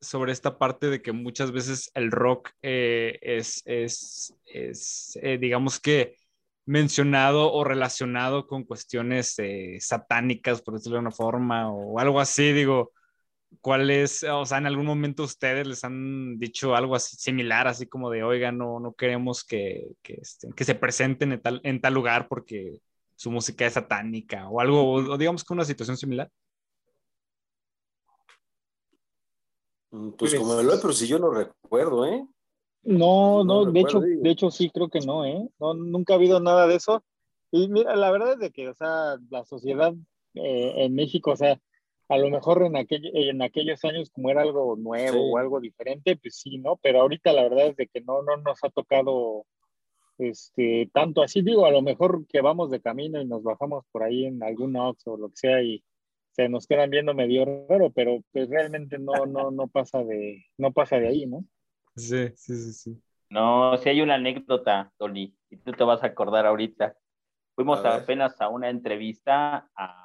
sobre esta parte de que muchas veces el rock eh, es, es, es eh, digamos que, mencionado o relacionado con cuestiones eh, satánicas, por decirlo de una forma, o algo así, digo, ¿cuál es, o sea, en algún momento ustedes les han dicho algo así similar, así como de, oiga, no, no queremos que, que, este, que se presenten en tal, en tal lugar porque su música es satánica, o algo, o digamos que una situación similar? Mm, pues, como lo pero si yo no recuerdo, ¿eh? No, no, de hecho, de hecho sí creo que no, ¿eh? No, nunca ha habido nada de eso. Y mira, la verdad es de que, o sea, la sociedad eh, en México, o sea, a lo mejor en, aquel, en aquellos años como era algo nuevo o algo diferente, pues sí, ¿no? Pero ahorita la verdad es de que no, no nos ha tocado este, tanto así, digo, a lo mejor que vamos de camino y nos bajamos por ahí en algún Ox o lo que sea y se nos quedan viendo medio raro, pero pues realmente no, no, no pasa de, no pasa de ahí, ¿no? Sí, sí, sí, sí. No, si hay una anécdota, Tony, y tú te vas a acordar ahorita. Fuimos apenas a una entrevista a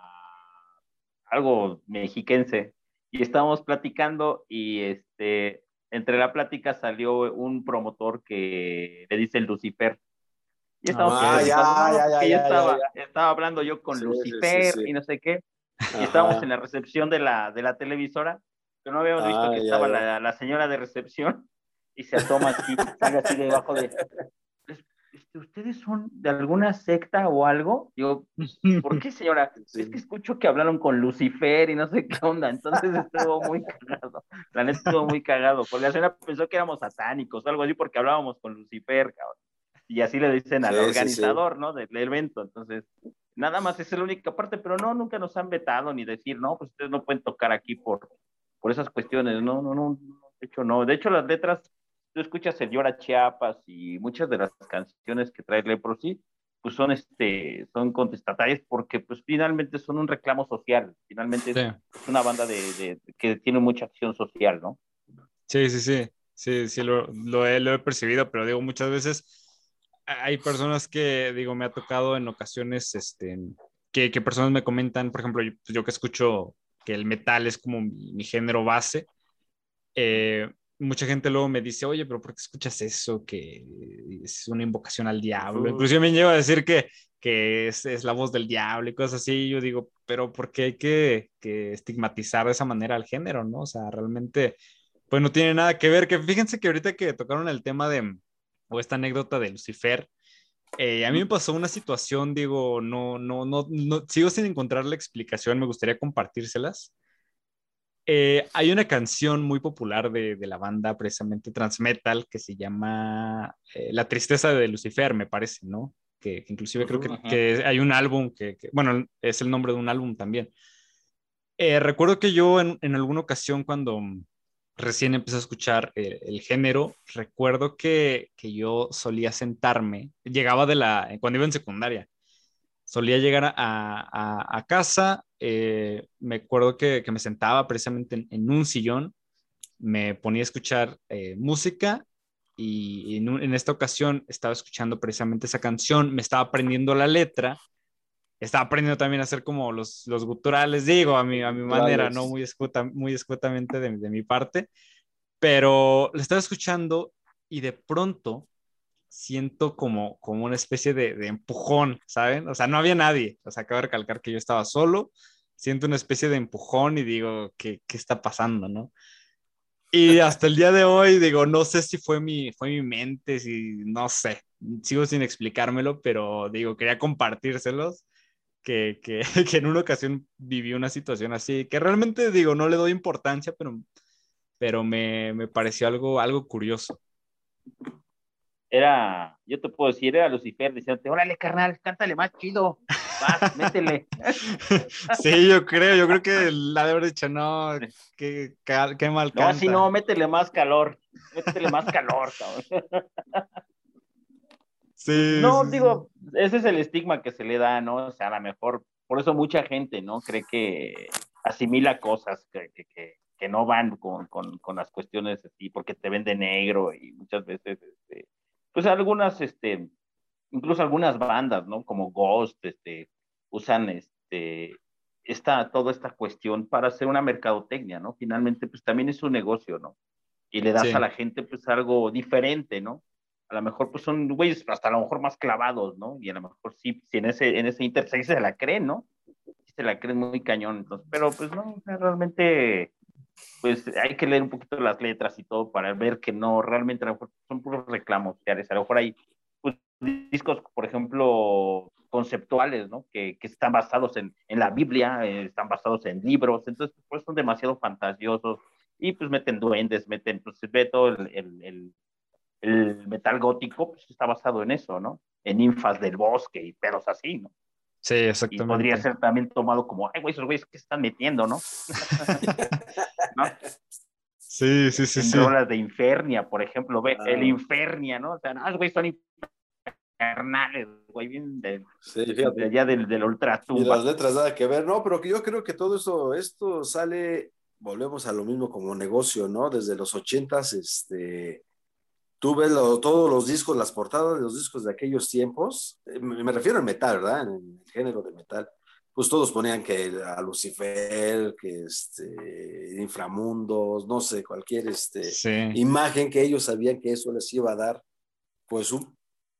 algo mexiquense y estábamos platicando y este, entre la plática salió un promotor que le dice Lucifer. Y estábamos ah, ya, ya, ya, estaba, estaba hablando yo con Lucifer y no sé qué. Y estábamos en la recepción de la, de la televisora, pero no habíamos visto ah, que estaba la, la, señora de recepción y se asoma así, sale así debajo de, este, ¿ustedes son de alguna secta o algo? Digo, ¿por qué, señora? (laughs) Es que escucho que hablaron con Lucifer y no sé qué onda, entonces estuvo muy cagado. La neta estuvo muy cagado, porque la señora pensó que éramos satánicos o algo así porque hablábamos con Lucifer, cabrón. Y así le dicen al organizador, ¿no? Del evento. Entonces, nada más es la única parte, pero no, nunca nos han vetado ni decir, no, pues ustedes no pueden tocar aquí por, por esas cuestiones. No, no, no, de hecho no. De hecho, las letras tú escuchas el Llora Chiapas y muchas de las canciones que trae Leprosy, pues son, este, son contestatarias porque pues finalmente son un reclamo social, finalmente es una banda de, que tiene mucha acción social, ¿no? Sí, sí, sí, sí, sí, lo, lo, he, lo he percibido, pero digo, muchas veces hay personas que, digo, me ha tocado en ocasiones, este, que, que personas me comentan, por ejemplo, yo, yo, que escucho que el metal es como mi, mi género base, eh, mucha gente luego me dice, oye, pero ¿por qué escuchas eso? Que es una invocación al diablo. Incluso me llevo a decir que, que es, es, la voz del diablo y cosas así. yo digo, pero ¿por qué hay que, que, estigmatizar de esa manera al género? ¿no? O sea, realmente, pues no tiene nada que ver. Que fíjense que ahorita que tocaron el tema de, o esta anécdota de Lucifer, eh, a mí me pasó una situación, digo, no, no, no, no, sigo sin encontrar la explicación, me gustaría compartírselas. Eh, hay una canción muy popular de, de, la banda, precisamente Transmetal, que se llama eh, La tristeza de Lucifer, me parece, ¿no? Que, que inclusive creo que, que, hay un álbum que, que, bueno, es el nombre de un álbum también. Eh, recuerdo que yo en, en, alguna ocasión cuando recién empecé a escuchar el, el género, recuerdo que, que yo solía sentarme, llegaba de la, cuando iba en secundaria, solía llegar a, a, a casa, eh, me acuerdo que, que, me sentaba precisamente en, en, un sillón, me ponía a escuchar eh, música y, en, un, en, esta ocasión estaba escuchando precisamente esa canción, me estaba aprendiendo la letra, estaba aprendiendo también a hacer como los, los guturales, digo, a mi, a mi manera, ¿no? Muy, muy escuetamente de, de mi parte, pero le estaba escuchando y de pronto siento como, como una especie de, de, empujón, ¿saben? O sea, no había nadie. O sea, acabo de recalcar que yo estaba solo, siento una especie de empujón y digo, ¿qué, qué está pasando, no? Y (laughs) hasta el día de hoy, digo, no sé si fue mi, fue mi mente, si no sé, sigo sin explicármelo, pero digo, quería compartírselos, que, que, (laughs) que en una ocasión viví una situación así, que realmente digo, no le doy importancia, pero, pero me, me pareció algo, algo curioso era, yo te puedo decir, era Lucifer diciéndote, órale, carnal, cántale más chido, vas, métele. (laughs) Sí, yo creo, yo creo que la de haber dicho, no, qué, qué mal canta. No, si no, métele más calor, métele más calor, cabrón. (laughs) Sí. No, digo, ese es el estigma que se le da, ¿no? O sea, a lo mejor, por eso mucha gente, ¿no? Cree que asimila cosas que, que, que, que no van con, con, con, las cuestiones así, porque te vende negro y muchas veces, este, pues algunas, este, incluso algunas bandas, ¿no? Como Ghost, este, usan, este, esta, toda esta cuestión para hacer una mercadotecnia, ¿no? Finalmente, pues también es un negocio, ¿no? Y le das sí. a la gente, pues, algo diferente, ¿no? A lo mejor, pues, son güeyes hasta a lo mejor más clavados, ¿no? Y a lo mejor sí, si en ese, en ese inter se la creen, ¿no? Se la creen muy cañón, entonces, pero pues no, realmente pues hay que leer un poquito las letras y todo para ver que no, realmente a lo mejor son puros reclamos, a lo mejor hay pues, discos, por ejemplo, conceptuales, ¿no? Que, que están basados en, en la Biblia, eh, están basados en libros, entonces pues son demasiado fantasiosos y pues meten duendes, meten, pues ve todo el, el, el, el metal gótico, pues está basado en eso, ¿no? En ninfas del bosque y pedos así, ¿no? Sí, exactamente. Y podría ser también tomado como, ay, güey, esos güeyes que están metiendo, ¿no? (laughs) ¿no? Sí, sí, sí. En sí. rolas de Infernia, por ejemplo, ve, ah. el Infernia, ¿no? O sea, no, esos güeyes son infernales, güey, vienen de, sí, de, allá del, del ultratumba. Y las letras nada que ver, no, pero que yo creo que todo eso, esto sale, volvemos a lo mismo como negocio, ¿no? Desde los ochentas, este, tú ves lo, todos los discos, las portadas de los discos de aquellos tiempos, eh, me, me, refiero al metal, ¿verdad? En el género de metal, pues todos ponían que a Lucifer, que este, inframundos, no sé, cualquier este, sí. imagen que ellos sabían que eso les iba a dar, pues un,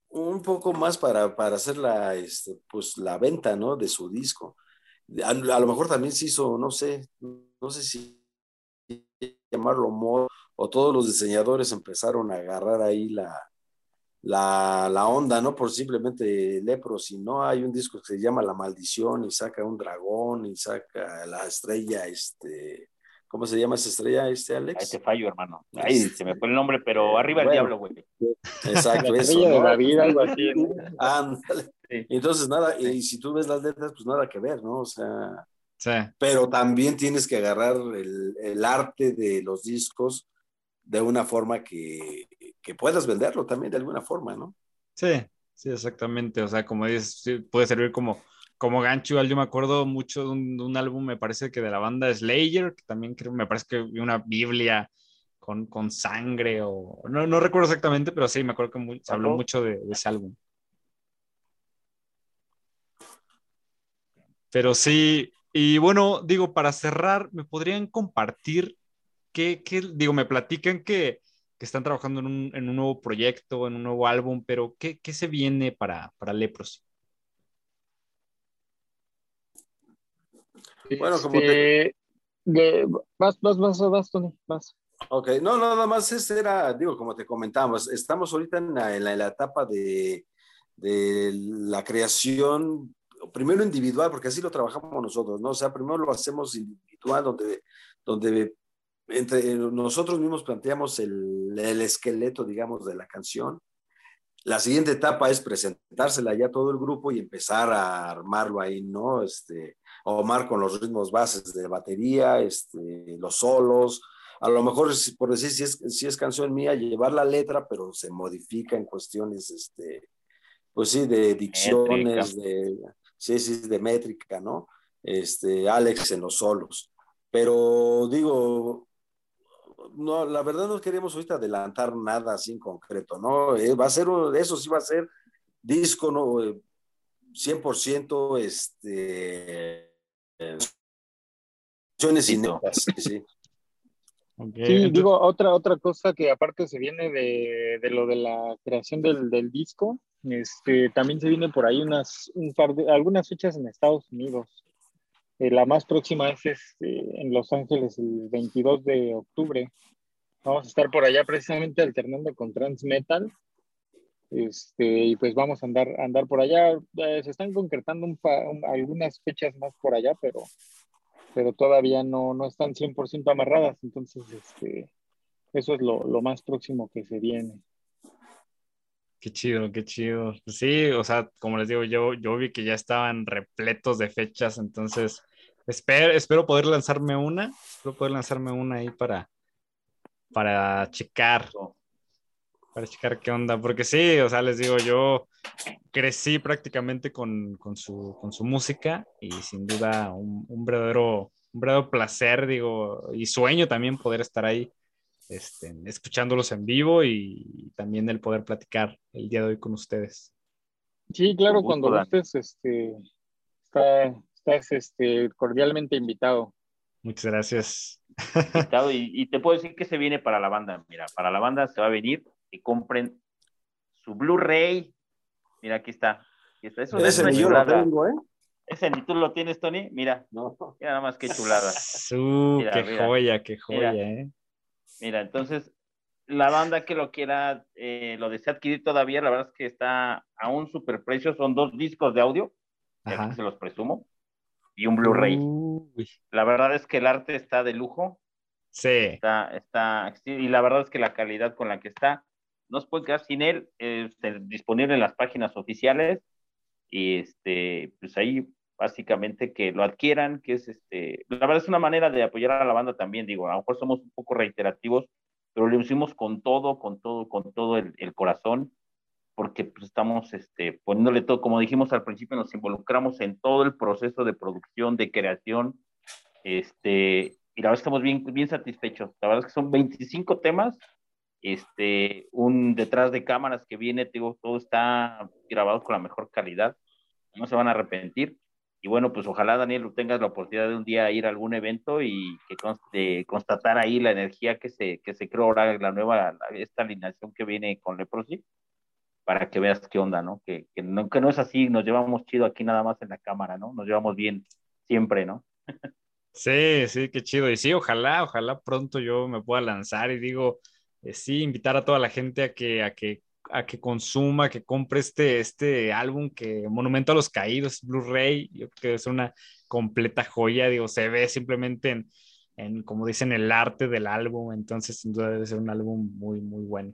un poco más para, para hacer la, este, pues, la venta, ¿no? De su disco. A, a lo mejor también se hizo, no sé, no sé si llamarlo modo o todos los diseñadores empezaron a agarrar ahí la, la, la, onda, no por simplemente lepro, sino hay un disco que se llama La Maldición y saca un dragón y saca la estrella, este, ¿cómo se llama esa estrella, este Alex? Ahí te fallo, hermano. Ahí este, se me fue el nombre, pero arriba bueno, el diablo, güey. Exacto, (laughs) la eso. ¿no? de la vida, algo así. ¿no? (laughs) Ándale. Sí. Entonces, nada, y si tú ves las letras, pues nada que ver, ¿no? O sea, sí. pero también tienes que agarrar el, el arte de los discos de una forma que, que puedas venderlo también de alguna forma, ¿no? Sí, sí, exactamente. O sea, como dices, puede servir como, como gancho. Yo me acuerdo mucho de un, álbum, me parece que de la banda Slayer, que también creo, me parece que una Biblia con, con sangre o no, no recuerdo exactamente, pero sí, me acuerdo que se habló mucho de, ese álbum. Pero sí, y bueno, digo, para cerrar, ¿me podrían compartir qué, qué digo, me platican que, que están trabajando en un, en un, nuevo proyecto, en un nuevo álbum, pero ¿qué, qué se viene para, para Leprosy? Bueno, como te... Este, vas, vas, vas, vas, Tony, vas. Ok, no, nada más ese era, digo, como te comentábamos, estamos ahorita en la, en la, etapa de, de, la creación, primero individual, porque así lo trabajamos nosotros, ¿no? O sea, primero lo hacemos individual, donde, donde entre nosotros mismos planteamos el, el esqueleto, digamos, de la canción. La siguiente etapa es presentársela ya a todo el grupo y empezar a armarlo ahí, ¿no? Este, Omar con los ritmos bases de batería, este, los solos, a lo mejor, por decir, si es, si es canción mía, llevar la letra, pero se modifica en cuestiones, este, pues sí, de dicciones, de, sí, sí, de métrica, ¿no? Este, Alex en los solos. Pero digo, no, la verdad no queremos ahorita adelantar nada así en concreto, ¿no? Eh, va a ser, eso sí va a ser disco, ¿no? 100% este, canciones inéditas, sí. sí, digo, otra, otra cosa que aparte se viene de, de lo de la creación del, del, disco, este, también se viene por ahí unas, un par de, algunas fechas en Estados Unidos. Eh, la más próxima es este, en Los Ángeles el 22 de octubre. Vamos a estar por allá precisamente alternando con Transmetal. Este, y pues vamos a andar, andar por allá. Eh, se están concretando algunas fechas más por allá, pero pero todavía no, no están 100% amarradas, entonces este, eso es lo, lo, más próximo que se viene. Qué chido, qué chido. Sí, o sea, como les digo, yo, yo vi que ya estaban repletos de fechas, entonces espero, espero poder lanzarme una, espero poder lanzarme una ahí para, para checar para checar qué onda, porque sí, o sea, les digo, yo crecí prácticamente con, con, su, con su, música y sin duda un, un, verdadero, un verdadero placer, digo, y sueño también poder estar ahí este, escuchándolos en vivo y, también el poder platicar el día de hoy con ustedes. Sí, claro, cuando gustes, este, estás este, cordialmente invitado. Muchas gracias. y, (laughs) y, te puedo decir que se viene para la banda. Mira, para la banda se va a venir que compren su Blu-ray. Mira, aquí está. Eso, Ese ni yo lo tengo, ¿eh? Ese ni tú lo tienes, Tony. Mira, no. mira nada más que chulada. (laughs) Su, qué joya, qué joya, mira, ¿eh? Mira, entonces, la banda que lo quiera, eh, lo desea adquirir todavía, la verdad es que está a un super precio. Son dos discos de audio, se los presumo, y un Blu-ray. La verdad es que el arte está de lujo. Sí. Está, está, y la verdad es que la calidad con la que está, no se puede quedar sin él, este, disponible en las páginas oficiales y este, pues ahí básicamente que lo adquieran, que es este, la verdad es una manera de apoyar a la banda también, digo, a lo mejor somos un poco reiterativos, pero lo hicimos con todo, con todo, con todo el, el corazón, porque pues estamos este, poniéndole todo, como dijimos al principio, nos involucramos en todo el proceso de producción, de creación, este, y la verdad estamos bien, bien satisfechos. La verdad es que son 25 temas este, un detrás de cámaras que viene, digo, todo está grabado con la mejor calidad, no se van a arrepentir. Y bueno, pues ojalá, Daniel, tengas la oportunidad de un día ir a algún evento y que conste, constatar ahí la energía que se, que se creó ahora, la nueva, esta alineación que viene con Leprosy, para que veas qué onda, ¿no? Que, que no, que no es así, nos llevamos chido aquí nada más en la cámara, ¿no? Nos llevamos bien siempre, ¿no? Sí, sí, qué chido. Y sí, ojalá, ojalá pronto yo me pueda lanzar y digo, eh, sí, invitar a toda la gente a que, a que, a que consuma, que compre este, este álbum que Monumento a los Caídos, Blu-ray, yo creo que es una completa joya, digo, se ve simplemente en, en, como dicen, el arte del álbum, entonces sin duda debe ser un álbum muy, muy bueno.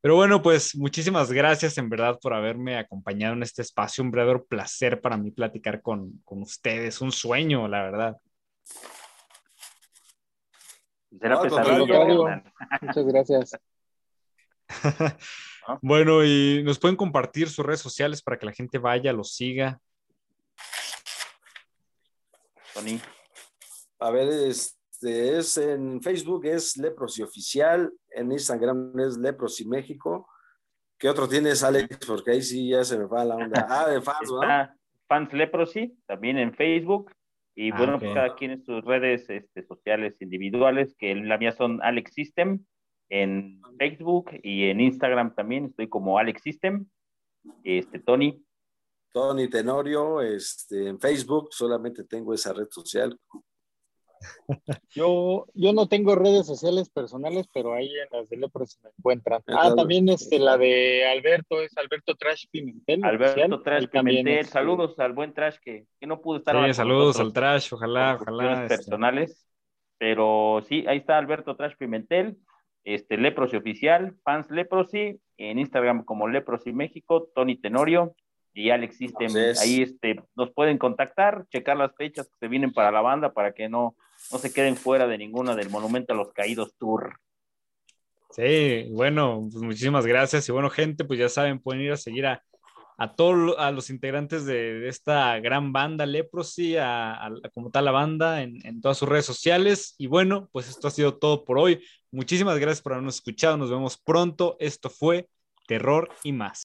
Pero bueno, pues muchísimas gracias en verdad por haberme acompañado en este espacio. Un verdadero placer para mí platicar con, con ustedes. Un sueño, la verdad. Será Muchas gracias. (laughs) bueno, y nos pueden compartir sus redes sociales para que la gente vaya, los siga. Tony. A ver, este es en Facebook es Leprosi Oficial, en Instagram es Leprosi México. ¿Qué otro tienes, Alex? Porque ahí sí ya se me va la onda. Ah, de fans, ¿no? Fans Leprosy, también en Facebook. Y ah, bueno, pues cada quien en sus redes este, sociales individuales, que la mía son Alex System en Facebook y en Instagram también estoy como Alex System. Este, Tony. Tony Tenorio, este, en Facebook solamente tengo esa red social (laughs) yo, yo no tengo redes sociales personales, pero ahí en las de Lepros se me encuentran. Ah, también este, la de Alberto, es Alberto Trash Pimentel. Alberto Trash Pimentel, este, saludos al buen Trash que, que no pudo estar. Sí, saludos al Trash, ojalá, ojalá. Este. Personales, pero sí, ahí está Alberto Trash Pimentel, este Leprosy Oficial, Fans Leprosy, en Instagram como Leprosy México, Tony Tenorio, y Alex System. Ahí este, nos pueden contactar, checar las fechas que se vienen para la banda para que no, no se queden fuera de ninguna del Monumento a los Caídos Tour. Sí, bueno, pues muchísimas gracias. Y bueno, gente, pues ya saben, pueden ir a seguir a, a todos a los integrantes de, esta gran banda Leprosy, a, a, como tal la banda en, en todas sus redes sociales. Y bueno, pues esto ha sido todo por hoy. Muchísimas gracias por habernos escuchado. Nos vemos pronto. Esto fue Terror y más.